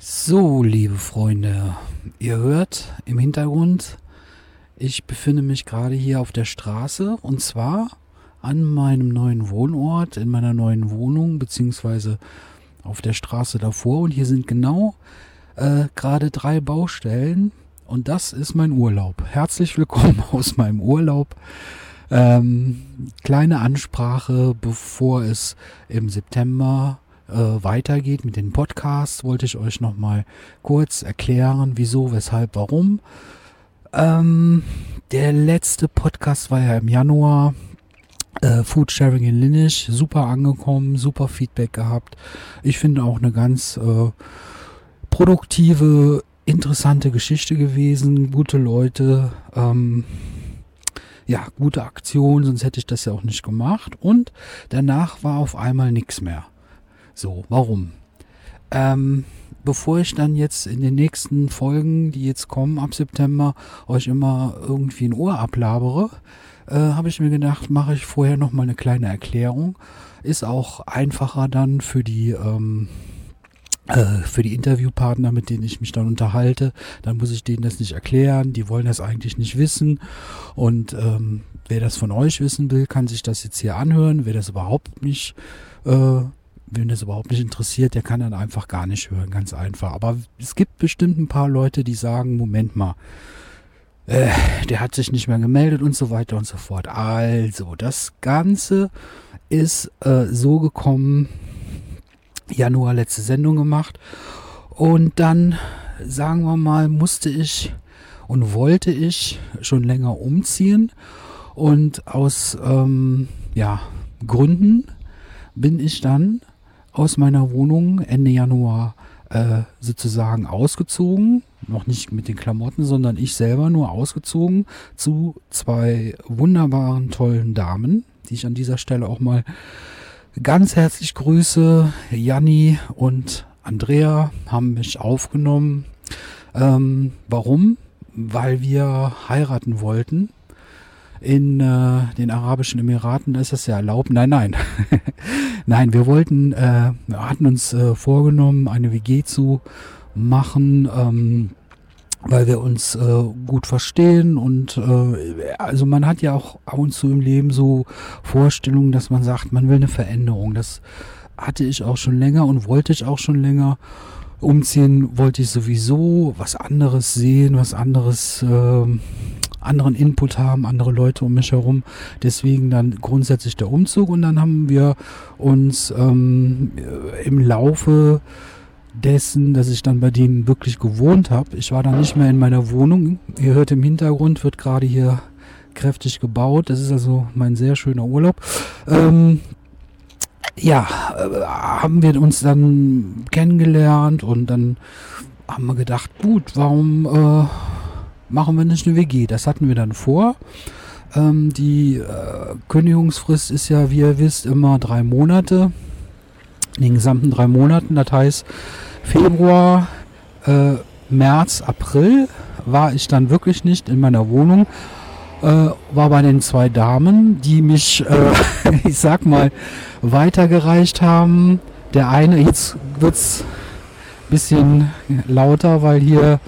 So, liebe Freunde, ihr hört im Hintergrund, ich befinde mich gerade hier auf der Straße und zwar an meinem neuen Wohnort, in meiner neuen Wohnung, beziehungsweise auf der Straße davor und hier sind genau äh, gerade drei Baustellen und das ist mein Urlaub. Herzlich willkommen aus meinem Urlaub. Ähm, kleine Ansprache, bevor es im September äh, weitergeht mit den Podcasts, wollte ich euch nochmal kurz erklären, wieso, weshalb, warum. Ähm, der letzte Podcast war ja im Januar. Äh, Food Sharing in Lineage, super angekommen, super Feedback gehabt. Ich finde auch eine ganz äh, produktive, interessante Geschichte gewesen, gute Leute, ähm, ja, gute Aktion, sonst hätte ich das ja auch nicht gemacht. Und danach war auf einmal nichts mehr. So, warum? Ähm, bevor ich dann jetzt in den nächsten Folgen, die jetzt kommen ab September, euch immer irgendwie ein Ohr ablabere, äh, habe ich mir gedacht, mache ich vorher noch mal eine kleine Erklärung. Ist auch einfacher dann für die ähm, äh, für die Interviewpartner, mit denen ich mich dann unterhalte, dann muss ich denen das nicht erklären. Die wollen das eigentlich nicht wissen. Und ähm, wer das von euch wissen will, kann sich das jetzt hier anhören. Wer das überhaupt nicht äh, Wen das überhaupt nicht interessiert, der kann dann einfach gar nicht hören, ganz einfach. Aber es gibt bestimmt ein paar Leute, die sagen, Moment mal, äh, der hat sich nicht mehr gemeldet und so weiter und so fort. Also, das Ganze ist äh, so gekommen, Januar letzte Sendung gemacht und dann, sagen wir mal, musste ich und wollte ich schon länger umziehen und aus ähm, ja, Gründen bin ich dann aus meiner Wohnung Ende Januar äh, sozusagen ausgezogen. Noch nicht mit den Klamotten, sondern ich selber nur ausgezogen zu zwei wunderbaren, tollen Damen, die ich an dieser Stelle auch mal ganz herzlich grüße. Janni und Andrea haben mich aufgenommen. Ähm, warum? Weil wir heiraten wollten in äh, den Arabischen Emiraten ist das ja erlaubt. Nein, nein. nein, wir wollten, äh, hatten uns äh, vorgenommen, eine WG zu machen, ähm, weil wir uns äh, gut verstehen und äh, also man hat ja auch ab und zu im Leben so Vorstellungen, dass man sagt, man will eine Veränderung. Das hatte ich auch schon länger und wollte ich auch schon länger. Umziehen wollte ich sowieso was anderes sehen, was anderes äh, anderen Input haben, andere Leute um mich herum. Deswegen dann grundsätzlich der Umzug und dann haben wir uns ähm, im Laufe dessen, dass ich dann bei denen wirklich gewohnt habe. Ich war dann nicht mehr in meiner Wohnung. Ihr hört im Hintergrund, wird gerade hier kräftig gebaut. Das ist also mein sehr schöner Urlaub. Ähm, ja, äh, haben wir uns dann kennengelernt und dann haben wir gedacht, gut, warum äh, machen wir nicht eine WG. Das hatten wir dann vor. Ähm, die äh, Kündigungsfrist ist ja, wie ihr wisst, immer drei Monate. In den gesamten drei Monaten. Das heißt, Februar, äh, März, April war ich dann wirklich nicht in meiner Wohnung. Äh, war bei den zwei Damen, die mich, äh, ich sag mal, weitergereicht haben. Der eine, jetzt wird's bisschen lauter, weil hier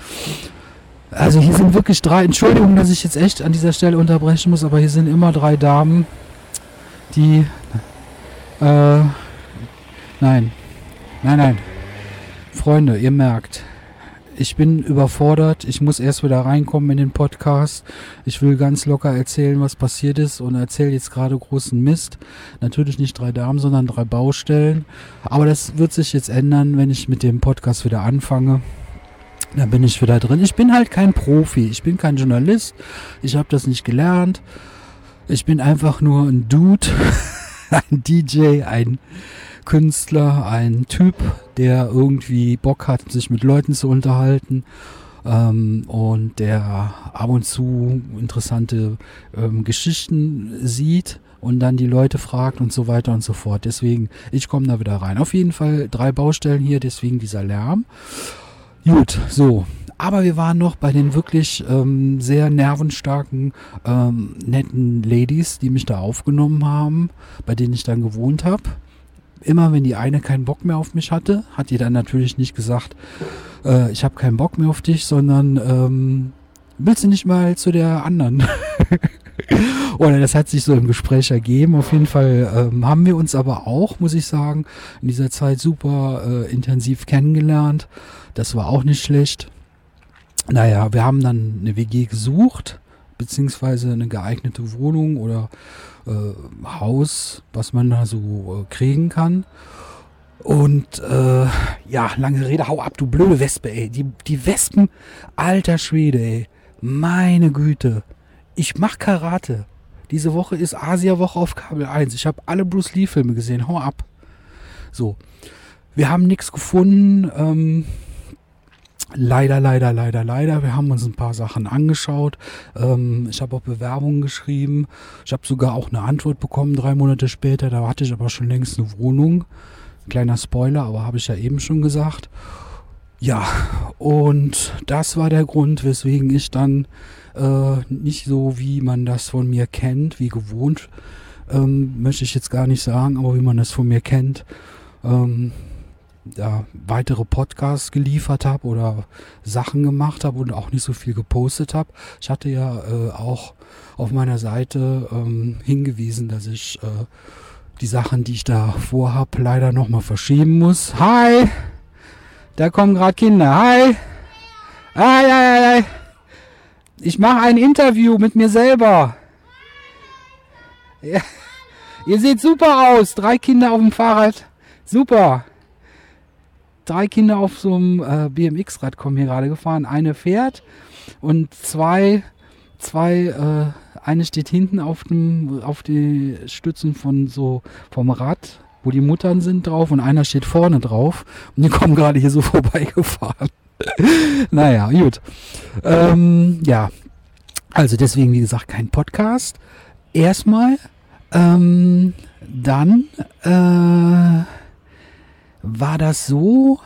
also hier sind wirklich drei, Entschuldigung, dass ich jetzt echt an dieser Stelle unterbrechen muss, aber hier sind immer drei Damen, die, äh, nein, nein, nein, Freunde, ihr merkt, ich bin überfordert, ich muss erst wieder reinkommen in den Podcast, ich will ganz locker erzählen, was passiert ist und erzähle jetzt gerade großen Mist. Natürlich nicht drei Damen, sondern drei Baustellen, aber das wird sich jetzt ändern, wenn ich mit dem Podcast wieder anfange. Da bin ich wieder drin. Ich bin halt kein Profi. Ich bin kein Journalist. Ich habe das nicht gelernt. Ich bin einfach nur ein Dude, ein DJ, ein Künstler, ein Typ, der irgendwie Bock hat, sich mit Leuten zu unterhalten ähm, und der ab und zu interessante ähm, Geschichten sieht und dann die Leute fragt und so weiter und so fort. Deswegen, ich komme da wieder rein. Auf jeden Fall drei Baustellen hier, deswegen dieser Lärm. Gut, so. Aber wir waren noch bei den wirklich ähm, sehr nervenstarken, ähm, netten Ladies, die mich da aufgenommen haben, bei denen ich dann gewohnt habe. immer wenn die eine keinen Bock mehr auf mich hatte, hat die dann natürlich nicht gesagt, äh, ich habe keinen Bock mehr auf dich, sondern ähm, willst du nicht mal zu der anderen? Oder das hat sich so im Gespräch ergeben. Auf jeden Fall ähm, haben wir uns aber auch, muss ich sagen, in dieser Zeit super äh, intensiv kennengelernt. Das war auch nicht schlecht. Naja, wir haben dann eine WG gesucht, beziehungsweise eine geeignete Wohnung oder äh, Haus, was man da so äh, kriegen kann. Und äh, ja, lange Rede, hau ab, du blöde Wespe, ey. Die, die Wespen, alter Schwede, ey. Meine Güte. Ich mach Karate. Diese Woche ist Asia-Woche auf Kabel 1. Ich habe alle Bruce Lee-Filme gesehen. Hau ab. So. Wir haben nichts gefunden. Ähm, leider, leider, leider, leider. Wir haben uns ein paar Sachen angeschaut. Ähm, ich habe auch Bewerbungen geschrieben. Ich habe sogar auch eine Antwort bekommen drei Monate später. Da hatte ich aber schon längst eine Wohnung. Kleiner Spoiler, aber habe ich ja eben schon gesagt. Ja, und das war der Grund, weswegen ich dann äh, nicht so, wie man das von mir kennt, wie gewohnt, ähm, möchte ich jetzt gar nicht sagen, aber wie man das von mir kennt, ähm, ja, weitere Podcasts geliefert habe oder Sachen gemacht habe und auch nicht so viel gepostet habe. Ich hatte ja äh, auch auf meiner Seite ähm, hingewiesen, dass ich äh, die Sachen, die ich da vorhab, leider nochmal verschieben muss. Hi! Da kommen gerade Kinder. Hi! Hi, hi, hi, Ich mache ein Interview mit mir selber. Ja. Ihr seht super aus. Drei Kinder auf dem Fahrrad. Super. Drei Kinder auf so einem äh, BMX-Rad kommen hier gerade gefahren. Eine fährt und zwei, zwei, äh, eine steht hinten auf dem, auf die Stützen von so vom Rad wo die Muttern sind drauf und einer steht vorne drauf und die kommen gerade hier so vorbeigefahren. naja, gut. Ähm, ja, also deswegen, wie gesagt, kein Podcast. Erstmal, ähm, dann äh, war das so,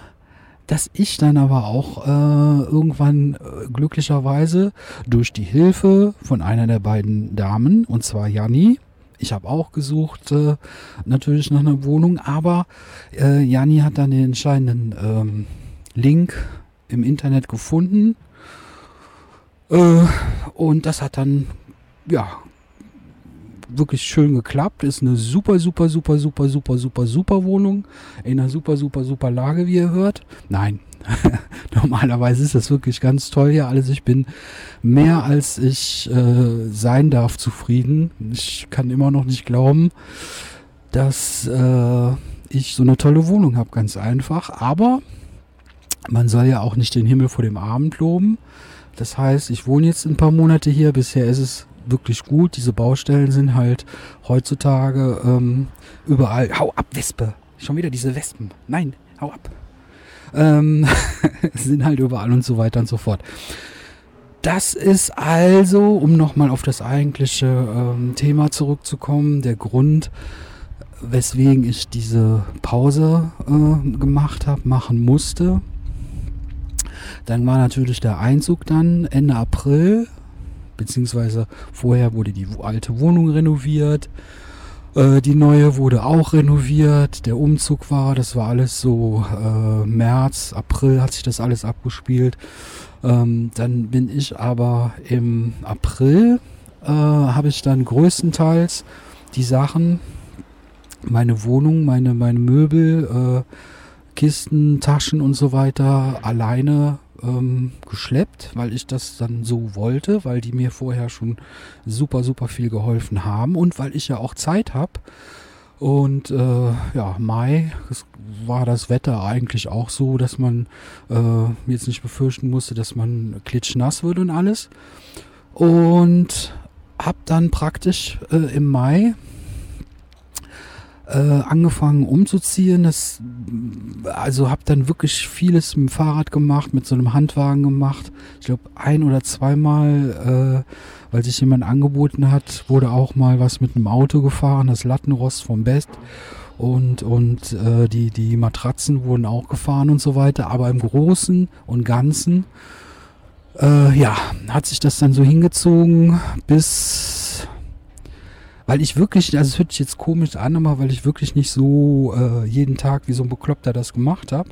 dass ich dann aber auch äh, irgendwann äh, glücklicherweise durch die Hilfe von einer der beiden Damen, und zwar Janni, ich habe auch gesucht, äh, natürlich nach einer Wohnung, aber äh, Jani hat dann den entscheidenden ähm, Link im Internet gefunden. Äh, und das hat dann, ja, wirklich schön geklappt. Ist eine super, super, super, super, super, super, super Wohnung. In einer super, super, super Lage, wie ihr hört. Nein, Normalerweise ist das wirklich ganz toll hier alles. Ich bin mehr als ich äh, sein darf zufrieden. Ich kann immer noch nicht glauben, dass äh, ich so eine tolle Wohnung habe, ganz einfach. Aber man soll ja auch nicht den Himmel vor dem Abend loben. Das heißt, ich wohne jetzt ein paar Monate hier. Bisher ist es wirklich gut. Diese Baustellen sind halt heutzutage ähm, überall. Hau ab, Wespe! Schon wieder diese Wespen. Nein, hau ab. Ähm, sind halt überall und so weiter und so fort. Das ist also, um nochmal auf das eigentliche ähm, Thema zurückzukommen, der Grund, weswegen ich diese Pause äh, gemacht habe, machen musste. Dann war natürlich der Einzug dann Ende April, beziehungsweise vorher wurde die alte Wohnung renoviert. Äh, die neue wurde auch renoviert, der Umzug war, das war alles so äh, März, April hat sich das alles abgespielt. Ähm, dann bin ich aber im April, äh, habe ich dann größtenteils die Sachen, meine Wohnung, meine, meine Möbel, äh, Kisten, Taschen und so weiter alleine ähm, geschleppt, weil ich das dann so wollte, weil die mir vorher schon super, super viel geholfen haben und weil ich ja auch Zeit habe. Und äh, ja, Mai war das Wetter eigentlich auch so, dass man äh, jetzt nicht befürchten musste, dass man klitschnass wird und alles. Und habe dann praktisch äh, im Mai äh, angefangen umzuziehen. Das, also habe dann wirklich vieles mit dem Fahrrad gemacht, mit so einem Handwagen gemacht. Ich glaube ein oder zweimal, äh, weil sich jemand angeboten hat, wurde auch mal was mit einem Auto gefahren, das Lattenrost vom Best. Und, und äh, die, die Matratzen wurden auch gefahren und so weiter. Aber im Großen und Ganzen, äh, ja, hat sich das dann so hingezogen bis weil ich wirklich, also es hört sich jetzt komisch an, aber weil ich wirklich nicht so äh, jeden Tag wie so ein Bekloppter das gemacht habe.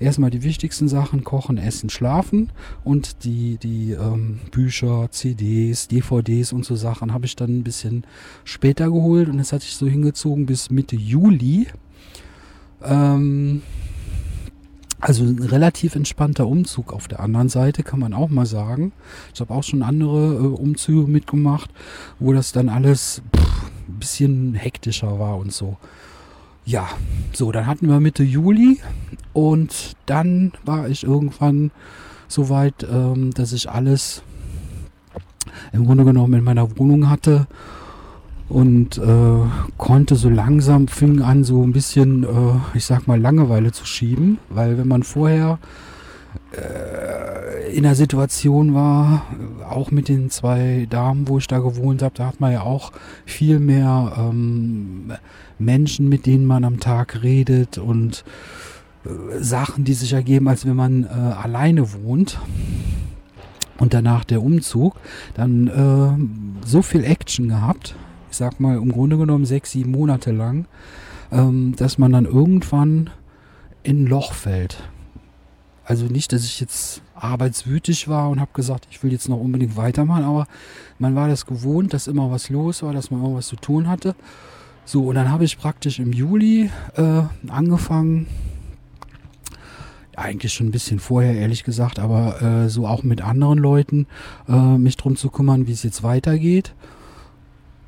Erstmal die wichtigsten Sachen, kochen, essen, schlafen und die, die ähm, Bücher, CDs, DVDs und so Sachen habe ich dann ein bisschen später geholt und das hatte ich so hingezogen bis Mitte Juli. Ähm, also ein relativ entspannter Umzug auf der anderen Seite, kann man auch mal sagen. Ich habe auch schon andere äh, Umzüge mitgemacht, wo das dann alles pff, ein bisschen hektischer war und so. Ja, so, dann hatten wir Mitte Juli und dann war ich irgendwann so weit, ähm, dass ich alles im Grunde genommen in meiner Wohnung hatte und äh, konnte so langsam, fing an so ein bisschen, äh, ich sag mal, Langeweile zu schieben, weil wenn man vorher äh, in der Situation war, auch mit den zwei Damen, wo ich da gewohnt habe, da hat man ja auch viel mehr ähm, Menschen, mit denen man am Tag redet und äh, Sachen, die sich ergeben, als wenn man äh, alleine wohnt. Und danach der Umzug, dann äh, so viel Action gehabt, ich sag mal, im Grunde genommen sechs, sieben Monate lang, ähm, dass man dann irgendwann in ein Loch fällt. Also nicht, dass ich jetzt arbeitswütig war und habe gesagt, ich will jetzt noch unbedingt weitermachen, aber man war das gewohnt, dass immer was los war, dass man immer was zu tun hatte. So, und dann habe ich praktisch im Juli äh, angefangen, eigentlich schon ein bisschen vorher, ehrlich gesagt, aber äh, so auch mit anderen Leuten äh, mich drum zu kümmern, wie es jetzt weitergeht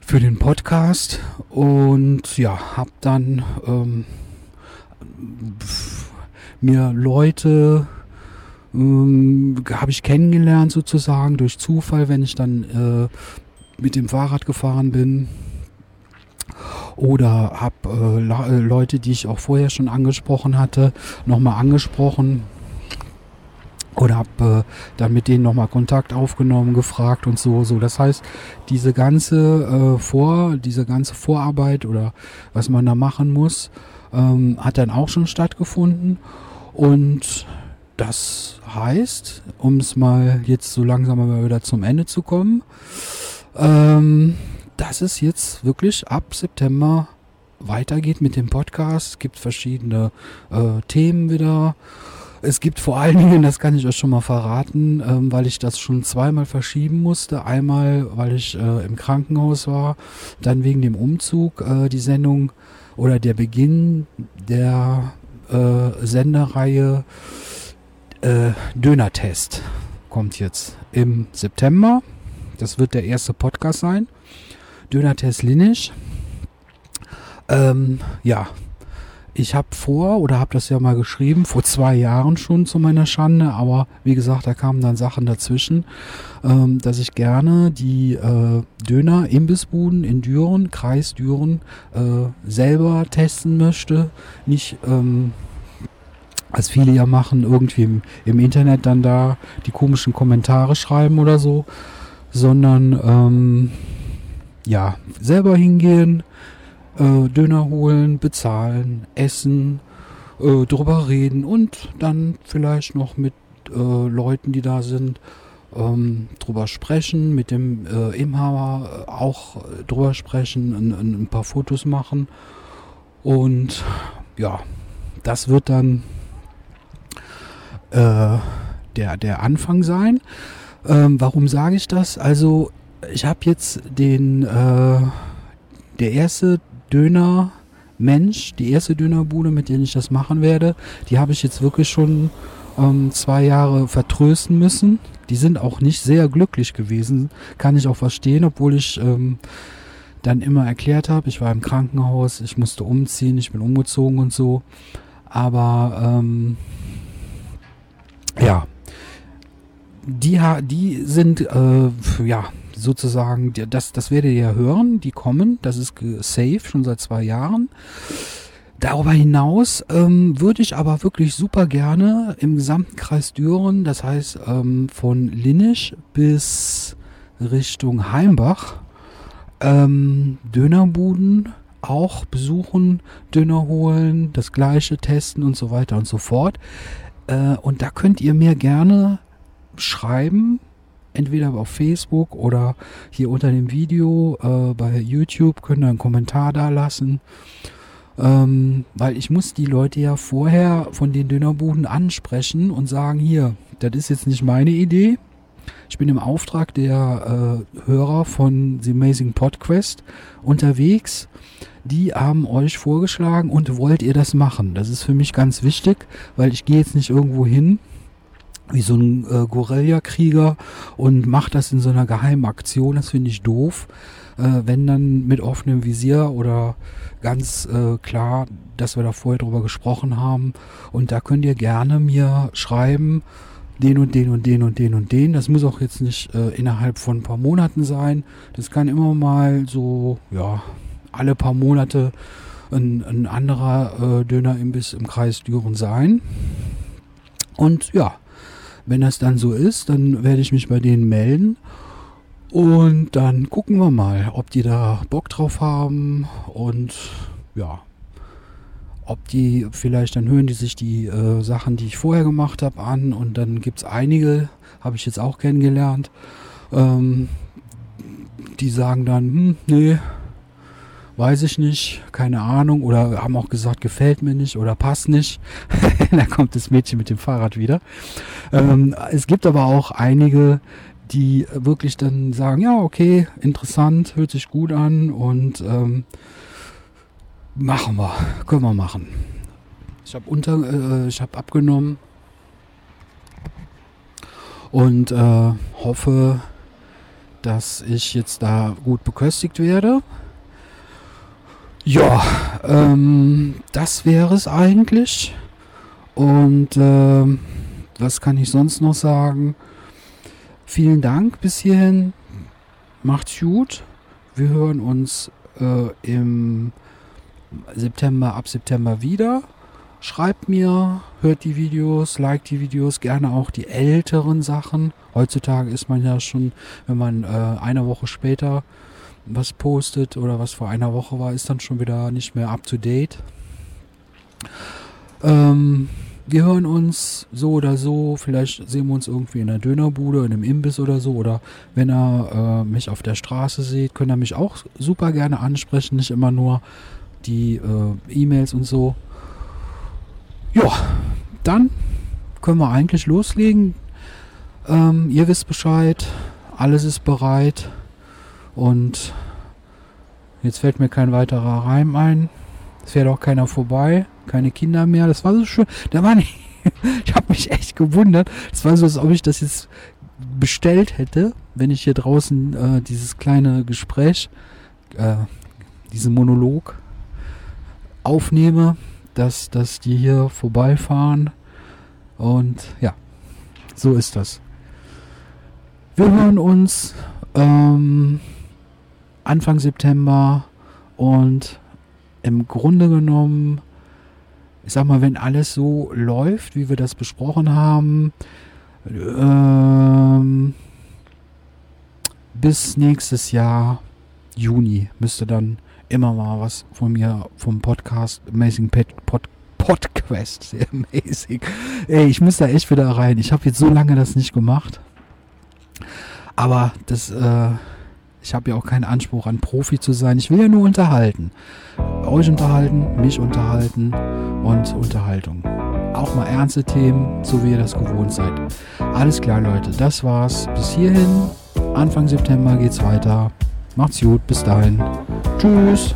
für den Podcast und ja, habe dann ähm, mir Leute ähm, habe ich kennengelernt sozusagen durch Zufall, wenn ich dann äh, mit dem Fahrrad gefahren bin oder habe äh, Leute, die ich auch vorher schon angesprochen hatte, nochmal angesprochen oder habe äh, dann mit denen nochmal Kontakt aufgenommen, gefragt und so, so. Das heißt, diese ganze äh, Vor, diese ganze Vorarbeit oder was man da machen muss, ähm, hat dann auch schon stattgefunden. Und das heißt, um es mal jetzt so langsam mal wieder zum Ende zu kommen, ähm, dass es jetzt wirklich ab September weitergeht mit dem Podcast. Es gibt verschiedene äh, Themen wieder. Es gibt vor allen Dingen, das kann ich euch schon mal verraten, ähm, weil ich das schon zweimal verschieben musste. Einmal, weil ich äh, im Krankenhaus war, dann wegen dem Umzug äh, die Sendung oder der Beginn der äh, Sendereihe äh, Döner-Test kommt jetzt im September. Das wird der erste Podcast sein. Döner-Test Linisch. Ähm, ja, ich habe vor, oder habe das ja mal geschrieben, vor zwei Jahren schon zu meiner Schande, aber wie gesagt, da kamen dann Sachen dazwischen, ähm, dass ich gerne die äh, Döner-Imbissbuden in Düren, Kreis Düren, äh, selber testen möchte. Nicht, ähm, als viele ja machen, irgendwie im, im, Internet dann da die komischen Kommentare schreiben oder so, sondern ähm, ja, selber hingehen, äh, Döner holen, bezahlen, essen, äh, drüber reden und dann vielleicht noch mit äh, Leuten, die da sind, ähm, drüber sprechen, mit dem äh, Inhaber auch drüber sprechen, ein, ein, paar Fotos machen und ja, das wird dann äh, der, der Anfang sein. Ähm, warum sage ich das? Also ich habe jetzt den, äh, der erste Döner Mensch, die erste Dönerbude, mit der ich das machen werde, die habe ich jetzt wirklich schon ähm, zwei Jahre vertrösten müssen. Die sind auch nicht sehr glücklich gewesen, kann ich auch verstehen, obwohl ich ähm, dann immer erklärt habe, ich war im Krankenhaus, ich musste umziehen, ich bin umgezogen und so. Aber ähm, ja, die, die sind äh, ja sozusagen, das, das werdet ihr ja hören, die kommen, das ist safe, schon seit zwei Jahren. Darüber hinaus ähm, würde ich aber wirklich super gerne im gesamten Kreis Düren, das heißt ähm, von Linnisch bis Richtung Heimbach, ähm, Dönerbuden auch besuchen, Döner holen, das gleiche testen und so weiter und so fort. Äh, und da könnt ihr mir gerne schreiben, entweder auf Facebook oder hier unter dem Video äh, bei YouTube, könnt ihr einen Kommentar da lassen. Ähm, weil ich muss die Leute ja vorher von den Dönerbuden ansprechen und sagen, hier, das ist jetzt nicht meine Idee. Ich bin im Auftrag der äh, Hörer von The Amazing Podquest unterwegs. Die haben euch vorgeschlagen und wollt ihr das machen? Das ist für mich ganz wichtig, weil ich gehe jetzt nicht irgendwo hin wie so ein äh, Guerillakrieger und macht das in so einer geheimen Aktion. Das finde ich doof. Äh, wenn dann mit offenem Visier oder ganz äh, klar, dass wir da vorher drüber gesprochen haben. Und da könnt ihr gerne mir schreiben, den und den und den und den und den. Das muss auch jetzt nicht äh, innerhalb von ein paar Monaten sein. Das kann immer mal so, ja, alle paar Monate ein, ein anderer äh, Dönerimbiss im Kreis Düren sein. Und ja, wenn das dann so ist, dann werde ich mich bei denen melden. Und dann gucken wir mal, ob die da Bock drauf haben und ja, ob die vielleicht, dann hören die sich die äh, Sachen, die ich vorher gemacht habe, an und dann gibt es einige, habe ich jetzt auch kennengelernt, ähm, die sagen dann, hm, nee, weiß ich nicht, keine Ahnung, oder haben auch gesagt, gefällt mir nicht oder passt nicht. da kommt das Mädchen mit dem Fahrrad wieder. Ähm, es gibt aber auch einige, die wirklich dann sagen, ja, okay, interessant, hört sich gut an und ähm, machen wir, können wir machen. Ich habe äh, ich abgenommen und äh, hoffe, dass ich jetzt da gut beköstigt werde. Ja, ähm, das wäre es eigentlich. Und äh, was kann ich sonst noch sagen? Vielen Dank bis hierhin. Macht's gut. Wir hören uns äh, im September, ab September wieder. Schreibt mir, hört die Videos, liked die Videos, gerne auch die älteren Sachen. Heutzutage ist man ja schon, wenn man äh, eine Woche später was postet oder was vor einer Woche war, ist dann schon wieder nicht mehr up to date. Ähm, wir hören uns so oder so. Vielleicht sehen wir uns irgendwie in einer Dönerbude, in einem Imbiss oder so. Oder wenn er äh, mich auf der Straße sieht, könnt ihr mich auch super gerne ansprechen. Nicht immer nur die äh, E-Mails und so. Ja, dann können wir eigentlich loslegen. Ähm, ihr wisst Bescheid. Alles ist bereit. Und jetzt fällt mir kein weiterer Reim ein. Es fährt auch keiner vorbei. Keine Kinder mehr. Das war so schön. Da war nicht. ich habe mich echt gewundert. Es war so, als ob ich das jetzt bestellt hätte, wenn ich hier draußen äh, dieses kleine Gespräch, äh, diesen Monolog aufnehme, dass, dass die hier vorbeifahren. Und ja, so ist das. Wir hören uns. Ähm, Anfang September und im Grunde genommen, ich sag mal, wenn alles so läuft, wie wir das besprochen haben, ähm, bis nächstes Jahr Juni müsste dann immer mal was von mir vom Podcast Amazing Pet Pod, Podquest. Sehr amazing. Ey, ich muss da echt wieder rein. Ich habe jetzt so lange das nicht gemacht. Aber das, äh, ich habe ja auch keinen Anspruch an Profi zu sein. Ich will ja nur unterhalten. Euch unterhalten, mich unterhalten und Unterhaltung. Auch mal ernste Themen, so wie ihr das gewohnt seid. Alles klar, Leute. Das war's. Bis hierhin. Anfang September geht's weiter. Macht's gut. Bis dahin. Tschüss.